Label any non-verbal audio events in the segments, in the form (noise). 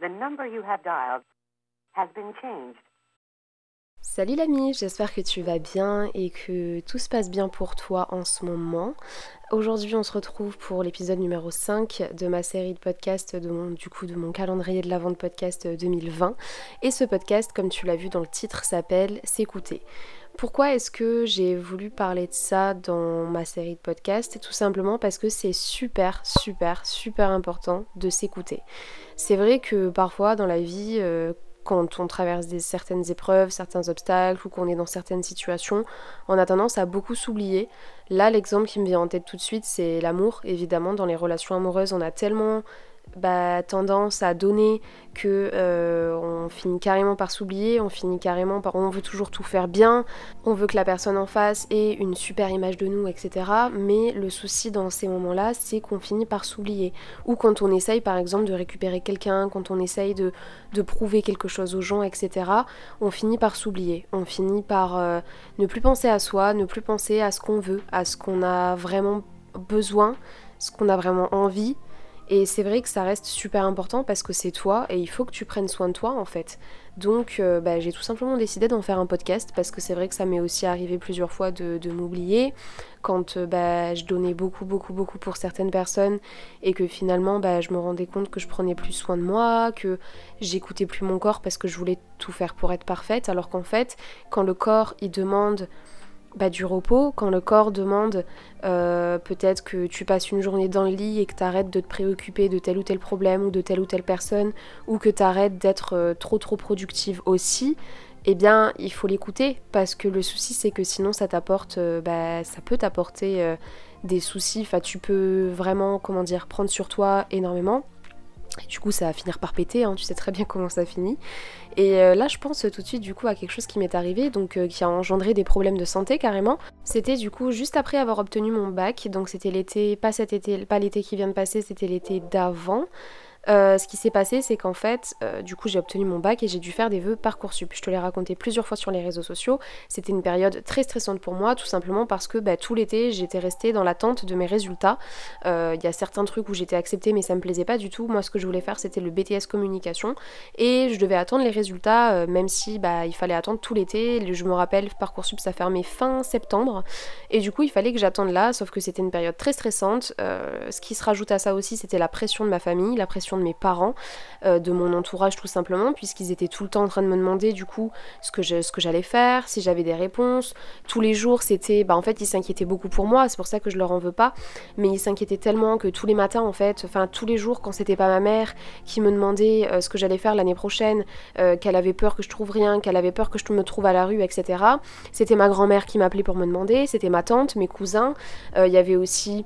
The number you have dialed has been changed. Salut l'ami, j'espère que tu vas bien et que tout se passe bien pour toi en ce moment. Aujourd'hui on se retrouve pour l'épisode numéro 5 de ma série de podcasts, de du coup de mon calendrier de l'avant de podcast 2020. Et ce podcast, comme tu l'as vu dans le titre, s'appelle S'écouter. Pourquoi est-ce que j'ai voulu parler de ça dans ma série de podcasts? Tout simplement parce que c'est super, super, super important de s'écouter. C'est vrai que parfois dans la vie, euh, quand on traverse certaines épreuves, certains obstacles ou qu'on est dans certaines situations, on a tendance à beaucoup s'oublier. Là, l'exemple qui me vient en tête tout de suite, c'est l'amour. Évidemment, dans les relations amoureuses, on a tellement bah, tendance à donner que euh, on finit carrément par s'oublier, on finit carrément par on veut toujours tout faire bien, on veut que la personne en face ait une super image de nous, etc. Mais le souci dans ces moments-là, c'est qu'on finit par s'oublier. Ou quand on essaye par exemple de récupérer quelqu'un, quand on essaye de, de, prouver quelque chose aux gens, etc. On finit par s'oublier. On finit par euh, ne plus penser à soi, ne plus penser à ce qu'on veut, à ce qu'on a vraiment besoin, ce qu'on a vraiment envie et c'est vrai que ça reste super important parce que c'est toi et il faut que tu prennes soin de toi en fait. Donc euh, bah, j'ai tout simplement décidé d'en faire un podcast parce que c'est vrai que ça m'est aussi arrivé plusieurs fois de, m'oublier quand euh, bah, je donnais beaucoup beaucoup beaucoup pour certaines personnes et que finalement bah, je me rendais compte que je prenais plus soin de moi, que j'écoutais plus mon corps parce que je voulais tout faire pour être parfaite alors qu'en fait quand le corps il demande bah, du repos, quand le corps demande euh, peut-être que tu passes une journée dans le lit et que tu arrêtes de te préoccuper de tel ou tel problème ou de telle ou telle personne, ou que tu arrêtes d'être euh, trop trop productive aussi, eh bien il faut l'écouter parce que le souci c'est que sinon ça t'apporte, euh, bah, ça peut t'apporter des soucis, enfin tu peux vraiment, comment dire, prendre sur toi énormément. Et du coup, ça va finir par péter, hein, tu sais très bien comment ça finit. Et euh, là, je pense tout de suite du coup à quelque chose qui m'est arrivé, donc euh, qui a engendré des problèmes de santé carrément. C'était du coup juste après avoir obtenu mon bac, donc c'était l'été, pas cet été, pas l'été qui vient de passer, c'était l'été d'avant. Euh, ce qui s'est passé, c'est qu'en fait, euh, du coup, j'ai obtenu mon bac et j'ai dû faire des vœux Parcoursup. Je te l'ai raconté plusieurs fois sur les réseaux sociaux. C'était une période très stressante pour moi, tout simplement parce que bah, tout l'été, j'étais restée dans l'attente de mes résultats. Euh, il y a certains trucs où j'étais acceptée, mais ça me plaisait pas du tout. Moi, ce que je voulais faire, c'était le BTS communication et je devais attendre les résultats, même si bah, il fallait attendre tout l'été. Je me rappelle, Parcoursup, ça fermait fin septembre et du coup, il fallait que j'attende là, sauf que c'était une période très stressante. ce qui se rajoute à ça aussi, c'était la pression de ma famille, la pression de mes parents, euh, de mon entourage tout simplement, puisqu'ils étaient tout le temps en train de me demander du coup ce que, ce que j'allais faire, si j'avais des réponses. Tous les jours, c'était. Bah, en fait, ils s'inquiétaient beaucoup pour moi, c'est pour ça que je leur en veux pas, mais ils s'inquiétaient tellement que tous les matins, en fait, enfin tous les jours, quand c'était pas ma mère qui me demandait euh, ce que j'allais faire l'année prochaine, euh, qu'elle avait peur que je trouve rien, qu'elle avait peur que je me trouve à la rue, etc., c'était ma grand-mère qui m'appelait pour me demander, c'était ma tante, mes cousins, il y avait aussi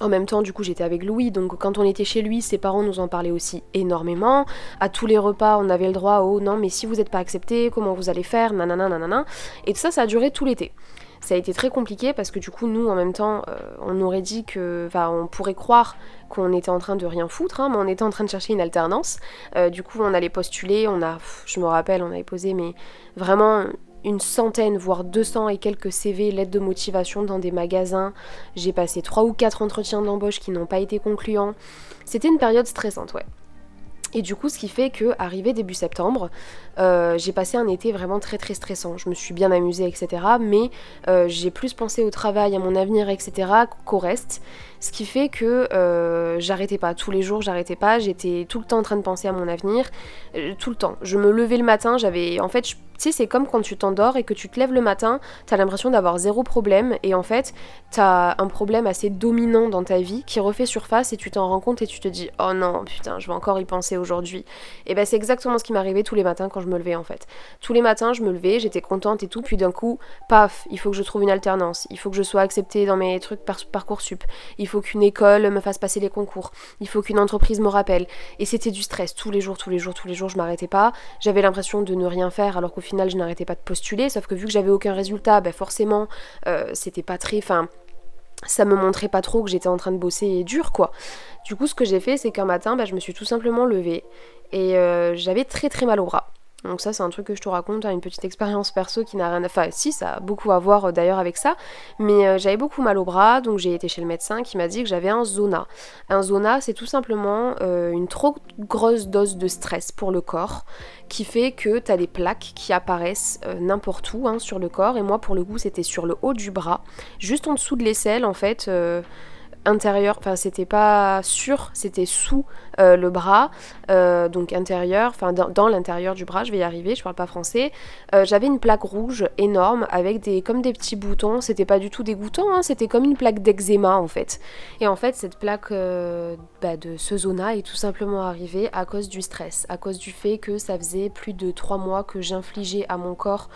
en même temps, du coup, j'étais avec Louis, donc quand on était chez lui, ses parents nous en parlaient aussi énormément. À tous les repas, on avait le droit au non, mais si vous n'êtes pas accepté, comment vous allez faire, nanana, nanana. Et tout ça, ça a duré tout l'été. Ça a été très compliqué parce que du coup, nous, en même temps, euh, on aurait dit que. Enfin, on pourrait croire qu'on était en train de rien foutre, hein, mais on était en train de chercher une alternance. Euh, du coup, on allait postuler, on a. Je me rappelle, on avait posé, mais vraiment une centaine, voire 200 et quelques CV, lettres de motivation dans des magasins. J'ai passé 3 ou 4 entretiens d'embauche qui n'ont pas été concluants. C'était une période stressante, ouais. Et du coup, ce qui fait que, arrivé début septembre, euh, j'ai passé un été vraiment très très stressant. Je me suis bien amusée, etc. Mais euh, j'ai plus pensé au travail, à mon avenir, etc. qu'au reste. Ce qui fait que euh, j'arrêtais pas. Tous les jours, j'arrêtais pas. J'étais tout le temps en train de penser à mon avenir. tout le temps. Je me levais le matin, j'avais. En fait, tu sais, c'est comme quand tu t'endors et que tu te lèves le matin, t'as l'impression d'avoir zéro problème et en fait, t'as un problème assez dominant dans ta vie qui refait surface et tu t'en rends compte et tu te dis oh non, putain, je vais encore y penser aujourd'hui. Et ben c'est exactement ce qui m'arrivait tous les matins quand je me levais en fait. Tous les matins, je me levais, j'étais contente et tout, puis d'un coup, paf, il faut que je trouve une alternance, il faut que je sois acceptée dans mes trucs par Parcoursup, il faut qu'une école me fasse passer les concours, il faut qu'une entreprise me rappelle. Et c'était du stress tous les jours, tous les jours, tous les jours, je m'arrêtais pas. J'avais l'impression de ne rien faire alors qu'au final je n'arrêtais pas de postuler, sauf que vu que j'avais aucun résultat, ben forcément euh, c'était pas très. Enfin, ça me montrait pas trop que j'étais en train de bosser dur quoi. Du coup ce que j'ai fait c'est qu'un matin ben, je me suis tout simplement levée et euh, j'avais très très mal au bras. Donc ça c'est un truc que je te raconte, hein, une petite expérience perso qui n'a rien à... Enfin si, ça a beaucoup à voir euh, d'ailleurs avec ça, mais euh, j'avais beaucoup mal au bras, donc j'ai été chez le médecin qui m'a dit que j'avais un zona. Un zona c'est tout simplement euh, une trop grosse dose de stress pour le corps qui fait que tu as des plaques qui apparaissent n'importe où hein, sur le corps, et moi pour le coup c'était sur le haut du bras, juste en dessous de l'aisselle en fait intérieur, enfin c'était pas sur, c'était sous euh, le bras, euh, donc intérieur, enfin dans, l'intérieur du bras, je vais y arriver, je parle pas français. Euh, j'avais une plaque rouge énorme avec des comme des petits boutons, c'était pas du tout dégoûtant, hein, c'était comme une plaque d'eczéma en fait. Et en fait cette plaque bah, de ce zona est tout simplement arrivée à cause du stress, à cause du fait que ça faisait plus de trois mois que j'infligeais à mon corps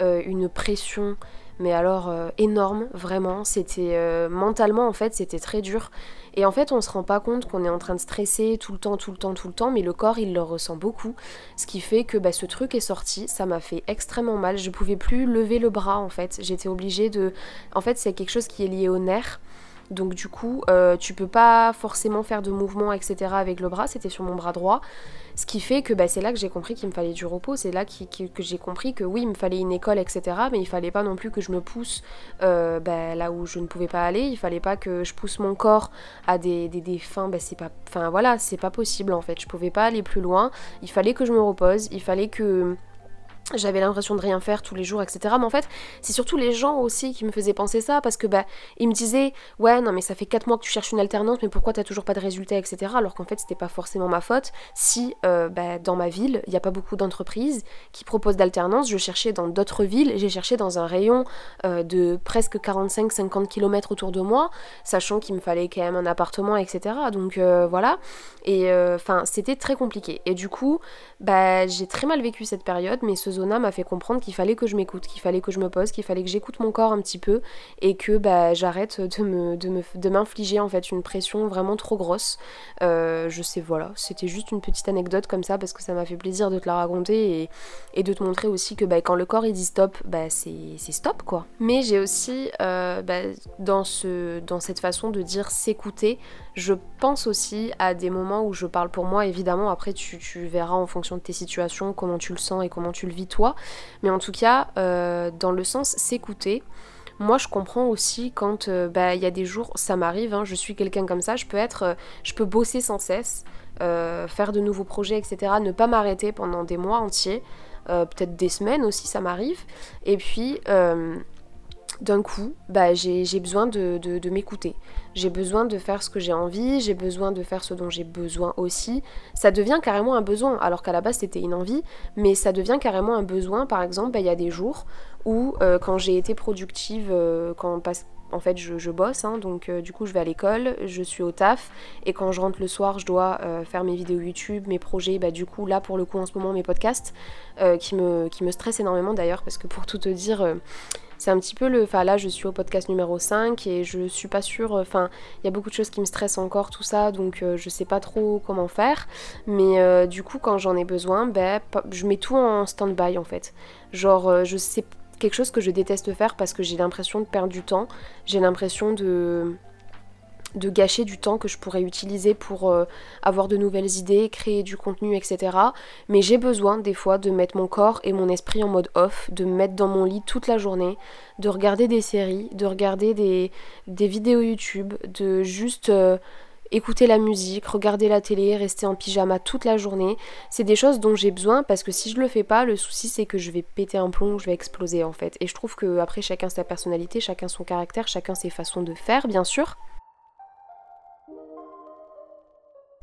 une pression mais alors euh, énorme, vraiment. C'était euh, mentalement en fait, c'était très dur. Et en fait, on se rend pas compte qu'on est en train de stresser tout le temps, tout le temps, tout le temps, mais le corps il le ressent beaucoup. Ce qui fait que bah, ce truc est sorti, ça m'a fait extrêmement mal. Je pouvais plus lever le bras en fait. J'étais obligée de. En fait, c'est quelque chose qui est lié au nerf. Donc du coup, euh, tu peux pas forcément faire de mouvements, etc. avec le bras, c'était sur mon bras droit. Ce qui fait que bah, c'est là que j'ai compris qu'il me fallait du repos, c'est là que j'ai compris que oui, il me fallait une école, etc. Mais il fallait pas non plus que je me pousse euh, bah, là où je ne pouvais pas aller, il fallait pas que je pousse mon corps à des, des, fins, bah, c'est pas... Enfin voilà, c'est pas possible en fait, je pouvais pas aller plus loin, il fallait que je me repose, il fallait que j'avais l'impression de rien faire tous les jours, etc. Mais en fait, c'est surtout les gens aussi qui me faisaient penser ça, parce que bah, ils me disaient, ouais, non, mais ça fait 4 mois que tu cherches une alternance, mais pourquoi t'as toujours pas de résultats, etc. Alors qu'en fait, c'était pas forcément ma faute. Si euh, bah, dans ma ville, il n'y a pas beaucoup d'entreprises qui proposent d'alternance, je cherchais dans d'autres villes, j'ai cherché dans un rayon euh, de presque 45-50 km autour de moi, sachant qu'il me fallait quand même un appartement, etc. Donc euh, voilà. Et enfin, c'était très compliqué. Et du coup, bah, j'ai très mal vécu cette période, mais ce m'a fait comprendre qu'il fallait que je m'écoute, qu'il fallait que je me pose, qu'il fallait que j'écoute mon corps un petit peu et que bah, j'arrête de m'infliger en fait une pression vraiment trop grosse. Euh, je sais, voilà, c'était juste une petite anecdote comme ça parce que ça m'a fait plaisir de te la raconter et, de te montrer aussi que bah, quand le corps il dit stop, bah, c'est stop quoi. Mais j'ai aussi euh, dans cette façon de dire s'écouter, je pense aussi à des moments où je parle pour moi, évidemment, après tu, verras en fonction de tes situations comment tu le sens et comment tu le vis toi. Mais en tout cas, euh, dans le sens s'écouter, moi je comprends aussi quand euh, bah, il y a des jours, ça m'arrive, hein, je suis quelqu'un comme ça, je peux être, euh, je peux bosser sans cesse, faire de nouveaux projets, etc. Ne pas m'arrêter pendant des mois entiers, peut-être des semaines aussi, ça m'arrive. Et puis d'un coup, bah, j'ai besoin de, m'écouter. J'ai besoin de faire ce que j'ai envie, j'ai besoin de faire ce dont j'ai besoin aussi. Ça devient carrément un besoin, alors qu'à la base c'était une envie, mais ça devient carrément un besoin. Par exemple, bah, il y a des jours où euh, quand j'ai été productive, euh, quand en fait je, bosse, hein, donc euh, du coup je vais à l'école, je suis au taf, et quand je rentre le soir je dois faire mes vidéos YouTube, mes projets, bah du coup là pour le coup en ce moment mes podcasts, qui, me, qui me stressent énormément d'ailleurs, parce que pour tout te dire c'est un petit peu le. Enfin, là, je suis au podcast numéro 5 et je suis pas sûre. Enfin, il y a beaucoup de choses qui me stressent encore, tout ça, donc euh, je sais pas trop comment faire. Mais euh, du coup, quand j'en ai besoin, ben, je mets tout en stand-by en fait. Genre, euh, je sais quelque chose que je déteste faire parce que j'ai l'impression de perdre du temps. J'ai l'impression de de gâcher du temps que je pourrais utiliser pour euh, avoir de nouvelles idées, créer du contenu, etc. Mais j'ai besoin des fois de mettre mon corps et mon esprit en mode off, de me mettre dans mon lit toute la journée, de regarder des séries, de regarder des, vidéos YouTube, de juste euh, écouter la musique, regarder la télé, rester en pyjama toute la journée. C'est des choses dont j'ai besoin parce que si je le fais pas, le souci c'est que je vais péter un plomb, je vais exploser en fait. Et je trouve que après chacun sa personnalité, chacun son caractère, chacun ses façons de faire bien sûr.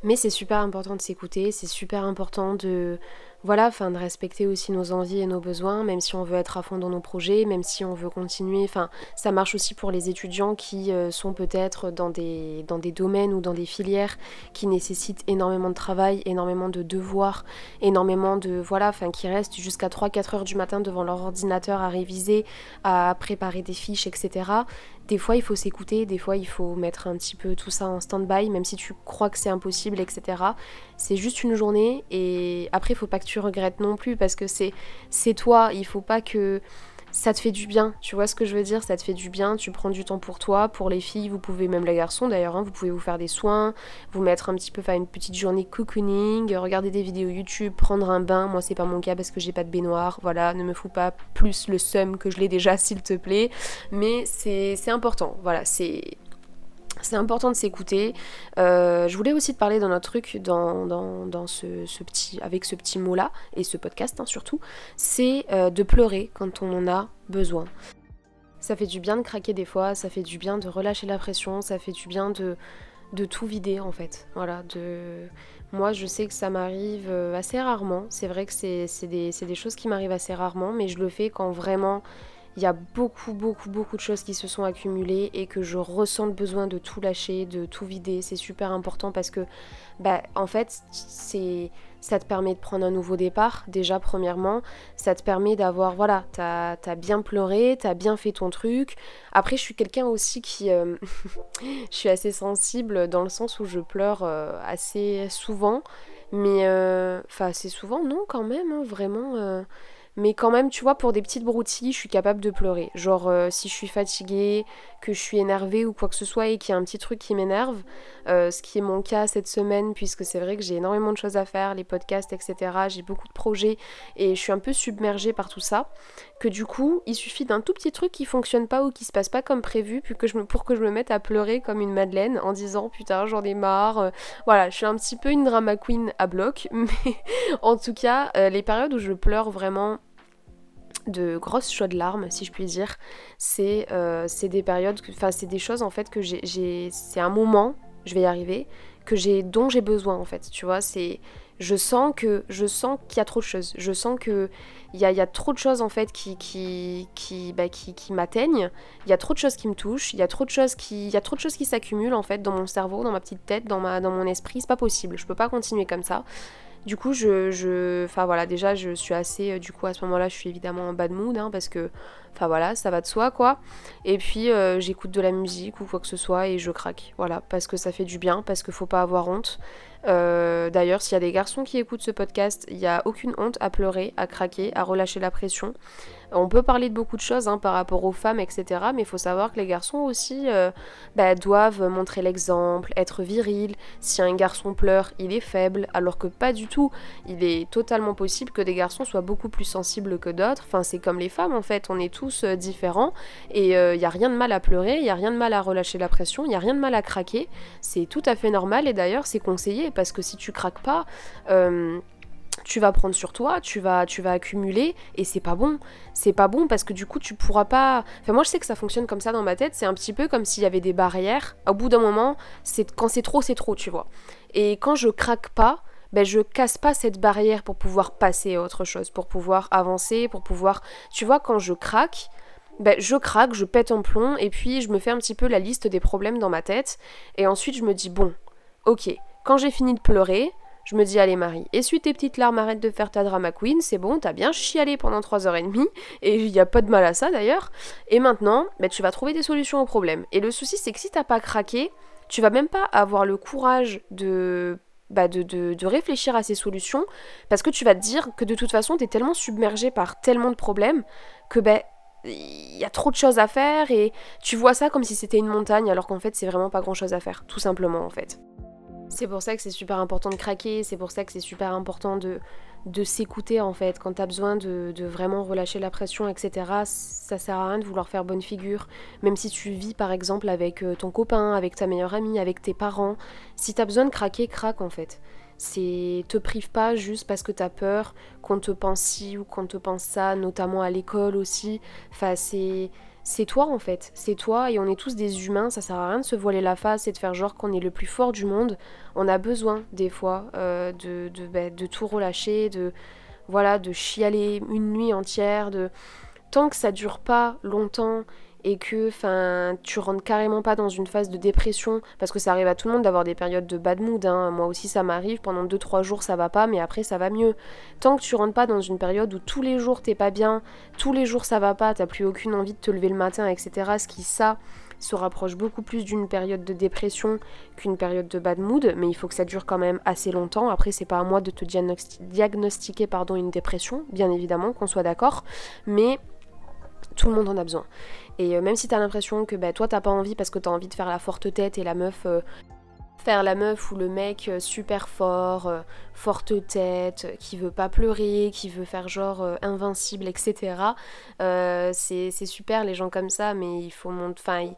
Mais c'est super important de s'écouter, c'est super important de voilà, enfin de respecter aussi nos envies et nos besoins, même si on veut être à fond dans nos projets, même si on veut continuer. Enfin, ça marche aussi pour les étudiants qui euh, sont peut-être dans des, dans des domaines ou dans des filières qui nécessitent énormément de travail, énormément de devoirs, énormément de voilà, enfin qui restent jusqu'à 3-4 heures du matin devant leur ordinateur à réviser, à préparer des fiches, etc. Des fois, il faut s'écouter, des fois, il faut mettre un petit peu tout ça en stand-by, même si tu crois que c'est impossible, etc. C'est juste une journée et après, il faut pas que tu regrettes non plus parce que c'est c'est toi. Il faut pas que ça te fait du bien, tu vois ce que je veux dire, ça te fait du bien, tu prends du temps pour toi, pour les filles, vous pouvez, même les garçons d'ailleurs, hein, vous pouvez vous faire des soins, vous mettre un petit peu, faire une petite journée cocooning, regarder des vidéos YouTube, prendre un bain, moi c'est pas mon cas parce que j'ai pas de baignoire, voilà, ne me fous pas plus le seum que je l'ai déjà (laughs) s'il te plaît, mais c'est important, voilà, c'est c'est important de s'écouter. Euh, je voulais aussi te parler d'un autre truc dans, dans, ce, petit, avec ce petit mot-là, et ce podcast hein, surtout, c'est euh, de pleurer quand on en a besoin. Ça fait du bien de craquer des fois, ça fait du bien de relâcher la pression, ça fait du bien de, de tout vider en fait. Voilà. Moi je sais que ça m'arrive euh, assez rarement, c'est vrai que c'est des, des choses qui m'arrivent assez rarement, mais je le fais quand vraiment il y a beaucoup, beaucoup, beaucoup de choses qui se sont accumulées et que je ressens le besoin de tout lâcher, de tout vider. C'est super important parce que, bah, en fait, c'est ça te permet de prendre un nouveau départ, déjà premièrement. Ça te permet d'avoir, voilà, t'as as bien pleuré, t'as bien fait ton truc. Après, je suis quelqu'un aussi qui... Euh, (laughs) je suis assez sensible dans le sens où je pleure euh, assez souvent. Mais, euh, enfin, assez souvent, non, quand même, hein, vraiment mais quand même, tu vois, pour des petites broutilles, je suis capable de pleurer. Genre, euh, si je suis fatiguée, que je suis énervée ou quoi que ce soit et qu'il y a un petit truc qui m'énerve, euh, ce qui est mon cas cette semaine, puisque c'est vrai que j'ai énormément de choses à faire, les podcasts, etc. J'ai beaucoup de projets et je suis un peu submergée par tout ça. Que du coup, il suffit d'un tout petit truc qui fonctionne pas ou qui se passe pas comme prévu pour que je me mette à pleurer comme une madeleine en disant putain, j'en ai marre. Euh, voilà, je suis un petit peu une drama queen à bloc, (laughs) mais en tout cas, les périodes où je pleure vraiment de grosses chaudes larmes, si je puis dire. C'est euh, des périodes, enfin c'est des choses en fait que j'ai, c'est un moment, je vais y arriver, que j'ai, dont j'ai besoin en fait. Tu vois, c'est, je sens que, je sens qu'il y a trop de choses. Je sens que il y a, trop de choses en fait qui, qui, qui, bah, qui, qui m'atteignent. Il y a trop de choses qui me touchent. Il y a trop de choses qui, il y a trop de choses qui s'accumulent en fait dans mon cerveau, dans ma petite tête, dans ma, dans mon esprit. C'est pas possible. Je peux pas continuer comme ça. Du coup, je, je, enfin voilà, déjà, je suis assez, euh, du coup, à ce moment-là, je suis évidemment en bad mood, hein, parce que, enfin voilà, ça va de soi, quoi. Et puis, euh, j'écoute de la musique ou quoi que ce soit et je craque, voilà, parce que ça fait du bien, parce qu'il faut pas avoir honte. Euh, d'ailleurs, s'il y a des garçons qui écoutent ce podcast, il n'y a aucune honte à pleurer, à craquer, à relâcher la pression. On peut parler de beaucoup de choses hein, par rapport aux femmes, etc. Mais il faut savoir que les garçons aussi euh, bah, doivent montrer l'exemple, être virils. Si un garçon pleure, il est faible, alors que pas du tout. Il est totalement possible que des garçons soient beaucoup plus sensibles que d'autres. Enfin, c'est comme les femmes en fait, on est tous euh, différents. Et il n'y a rien de mal à pleurer, il n'y a rien de mal à relâcher la pression, il n'y a rien de mal à craquer. C'est tout à fait normal et d'ailleurs c'est conseillé parce que si tu craques pas, euh, tu vas prendre sur toi, tu vas, tu vas accumuler et c'est pas bon. C'est pas bon parce que du coup tu pourras pas. Enfin moi je sais que ça fonctionne comme ça dans ma tête. C'est un petit peu comme s'il y avait des barrières. Au bout d'un moment, c'est quand c'est trop, c'est trop, tu vois. Et quand je craque pas, ben je casse pas cette barrière pour pouvoir passer à autre chose, pour pouvoir avancer, pour pouvoir. Tu vois quand je craque. Ben, je craque, je pète en plomb, et puis je me fais un petit peu la liste des problèmes dans ma tête, et ensuite je me dis, bon, ok, quand j'ai fini de pleurer, je me dis allez Marie, essuie tes petites larmes, arrête de faire ta drama queen, c'est bon, t'as bien chialé pendant 3h30, et il n'y a pas de mal à ça d'ailleurs. Et maintenant, bah, tu vas trouver des solutions aux problèmes. Et le souci c'est que si t'as pas craqué, tu vas même pas avoir le courage de bah de, de, réfléchir à ces solutions parce que tu vas te dire que de toute façon t'es tellement submergé par tellement de problèmes que ben il y a trop de choses à faire et tu vois ça comme si c'était une montagne alors qu'en fait c'est vraiment pas grand chose à faire tout simplement en fait. C'est pour ça que c'est super important de craquer, c'est pour ça que c'est super important de, de s'écouter en fait. Quand t'as besoin de, de, vraiment relâcher la pression, etc., ça sert à rien de vouloir faire bonne figure. Même si tu vis par exemple avec euh, ton copain, avec ta meilleure amie, avec tes parents, si t'as besoin de craquer, craque en fait. C'est te prive pas juste parce que t'as peur qu'on te pense ci ou qu'on te pense ça, notamment à l'école aussi. Enfin, c'est c'est toi en fait, c'est toi et on est tous des humains, ça sert à rien de se voiler la face et de faire genre qu'on est le plus fort du monde. On a besoin des fois euh, de, bah, de, tout relâcher, de voilà, de chialer une nuit entière, de tant que ça dure pas longtemps et que enfin tu rentres carrément pas dans une phase de dépression parce que ça arrive à tout le monde d'avoir des périodes de bad mood hein. moi aussi ça m'arrive pendant 2-3 jours ça va pas mais après ça va mieux tant que tu rentres pas dans une période où tous les jours t'es pas bien tous les jours ça va pas t'as plus aucune envie de te lever le matin etc ce qui ça se rapproche beaucoup plus d'une période de dépression qu'une période de bad mood, mais il faut que ça dure quand même assez longtemps. Après, c'est pas à moi de te diagnostiquer pardon, une dépression, bien évidemment, qu'on soit d'accord. Mais Tout le monde en a besoin. Et même si t'as l'impression que bah, toi t'as pas envie parce que t'as envie de faire la forte tête et la meuf faire la meuf ou le mec euh, super fort, euh, forte tête, qui veut pas pleurer, qui veut faire genre euh, invincible, etc. c'est super les gens comme ça, mais il faut montrer. Enfin,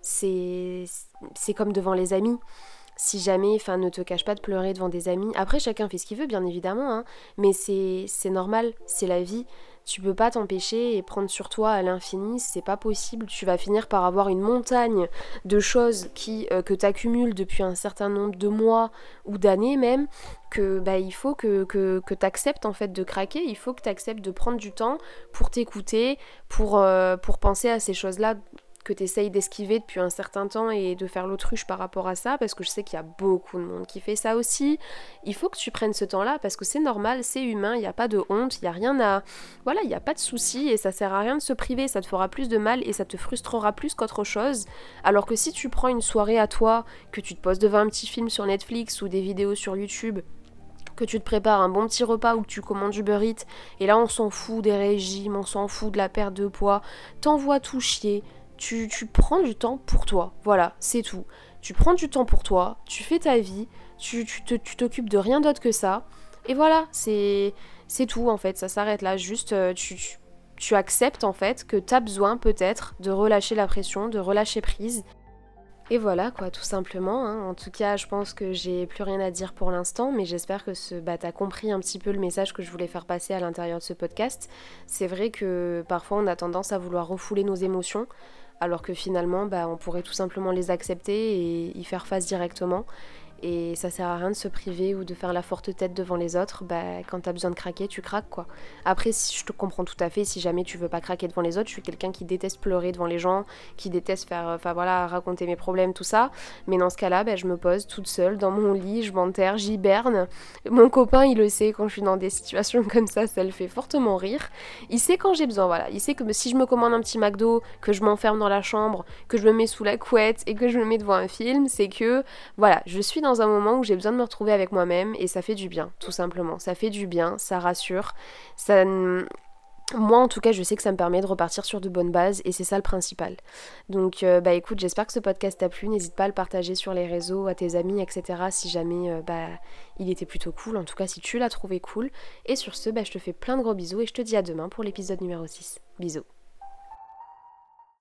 c'est comme devant les amis. Si jamais, enfin, ne te cache pas de pleurer devant des amis. Après, chacun fait ce qu'il veut, bien évidemment, hein, mais c'est normal, c'est la vie. Tu peux pas t'empêcher et prendre sur toi à l'infini, c'est pas possible. Tu vas finir par avoir une montagne de choses qui, euh, que tu accumules depuis un certain nombre de mois ou d'années même, que bah, il faut que, que, tu acceptes en fait de craquer, il faut que tu acceptes de prendre du temps pour t'écouter, pour, euh, pour penser à ces choses-là que tu essayes d'esquiver depuis un certain temps et de faire l'autruche par rapport à ça, parce que je sais qu'il y a beaucoup de monde qui fait ça aussi. Il faut que tu prennes ce temps-là, parce que c'est normal, c'est humain, il n'y a pas de honte, il n'y a rien à... Voilà, il n'y a pas de souci, et ça sert à rien de se priver, ça te fera plus de mal et ça te frustrera plus qu'autre chose. Alors que si tu prends une soirée à toi, que tu te poses devant un petit film sur Netflix ou des vidéos sur YouTube, que tu te prépares un bon petit repas ou que tu commandes Uber Eats, et là on s'en fout des régimes, on s'en fout de la perte de poids, t'envoies tout chier, tu, prends du temps pour toi. Voilà, c'est tout. Tu prends du temps pour toi, tu fais ta vie, tu t'occupes de rien d'autre que ça. Et voilà, c'est tout en fait, ça s'arrête là. Juste, euh, tu, tu, acceptes en fait que tu as besoin peut-être de relâcher la pression, de relâcher prise. Et voilà quoi, tout simplement. Hein. En tout cas, je pense que j'ai plus rien à dire pour l'instant, mais j'espère que ce, bah, t'as compris un petit peu le message que je voulais faire passer à l'intérieur de ce podcast. C'est vrai que parfois on a tendance à vouloir refouler nos émotions, alors que finalement bah, on pourrait tout simplement les accepter et y faire face directement. Et ça sert à rien de se priver ou de faire la forte tête devant les autres. Bah, quand t'as besoin de craquer, tu craques quoi. Après, si je te comprends tout à fait, si jamais tu veux pas craquer devant les autres, je suis quelqu'un qui déteste pleurer devant les gens, qui déteste faire, enfin voilà, raconter mes problèmes, tout ça. Mais dans ce cas-là, bah, je me pose toute seule dans mon lit, je m'enterre, j'hiberne. Mon copain, il le sait quand je suis dans des situations (laughs) comme ça, ça le fait fortement rire. Il sait quand j'ai besoin, voilà. Il sait que si je me commande un petit McDo, que je m'enferme dans la chambre, que je me mets sous la couette et que je me mets devant un film, c'est que voilà, je suis dans dans un moment où j'ai besoin de me retrouver avec moi-même et ça fait du bien, tout simplement. Ça fait du bien, ça rassure, ça... Moi en tout cas je sais que ça me permet de repartir sur de bonnes bases et c'est ça le principal. Donc euh, bah écoute j'espère que ce podcast t'a plu, n'hésite pas à le partager sur les réseaux, à tes amis, etc. si jamais euh, bah il était plutôt cool, en tout cas si tu l'as trouvé cool. Et sur ce bah je te fais plein de gros bisous et je te dis à demain pour l'épisode numéro 6. Bisous.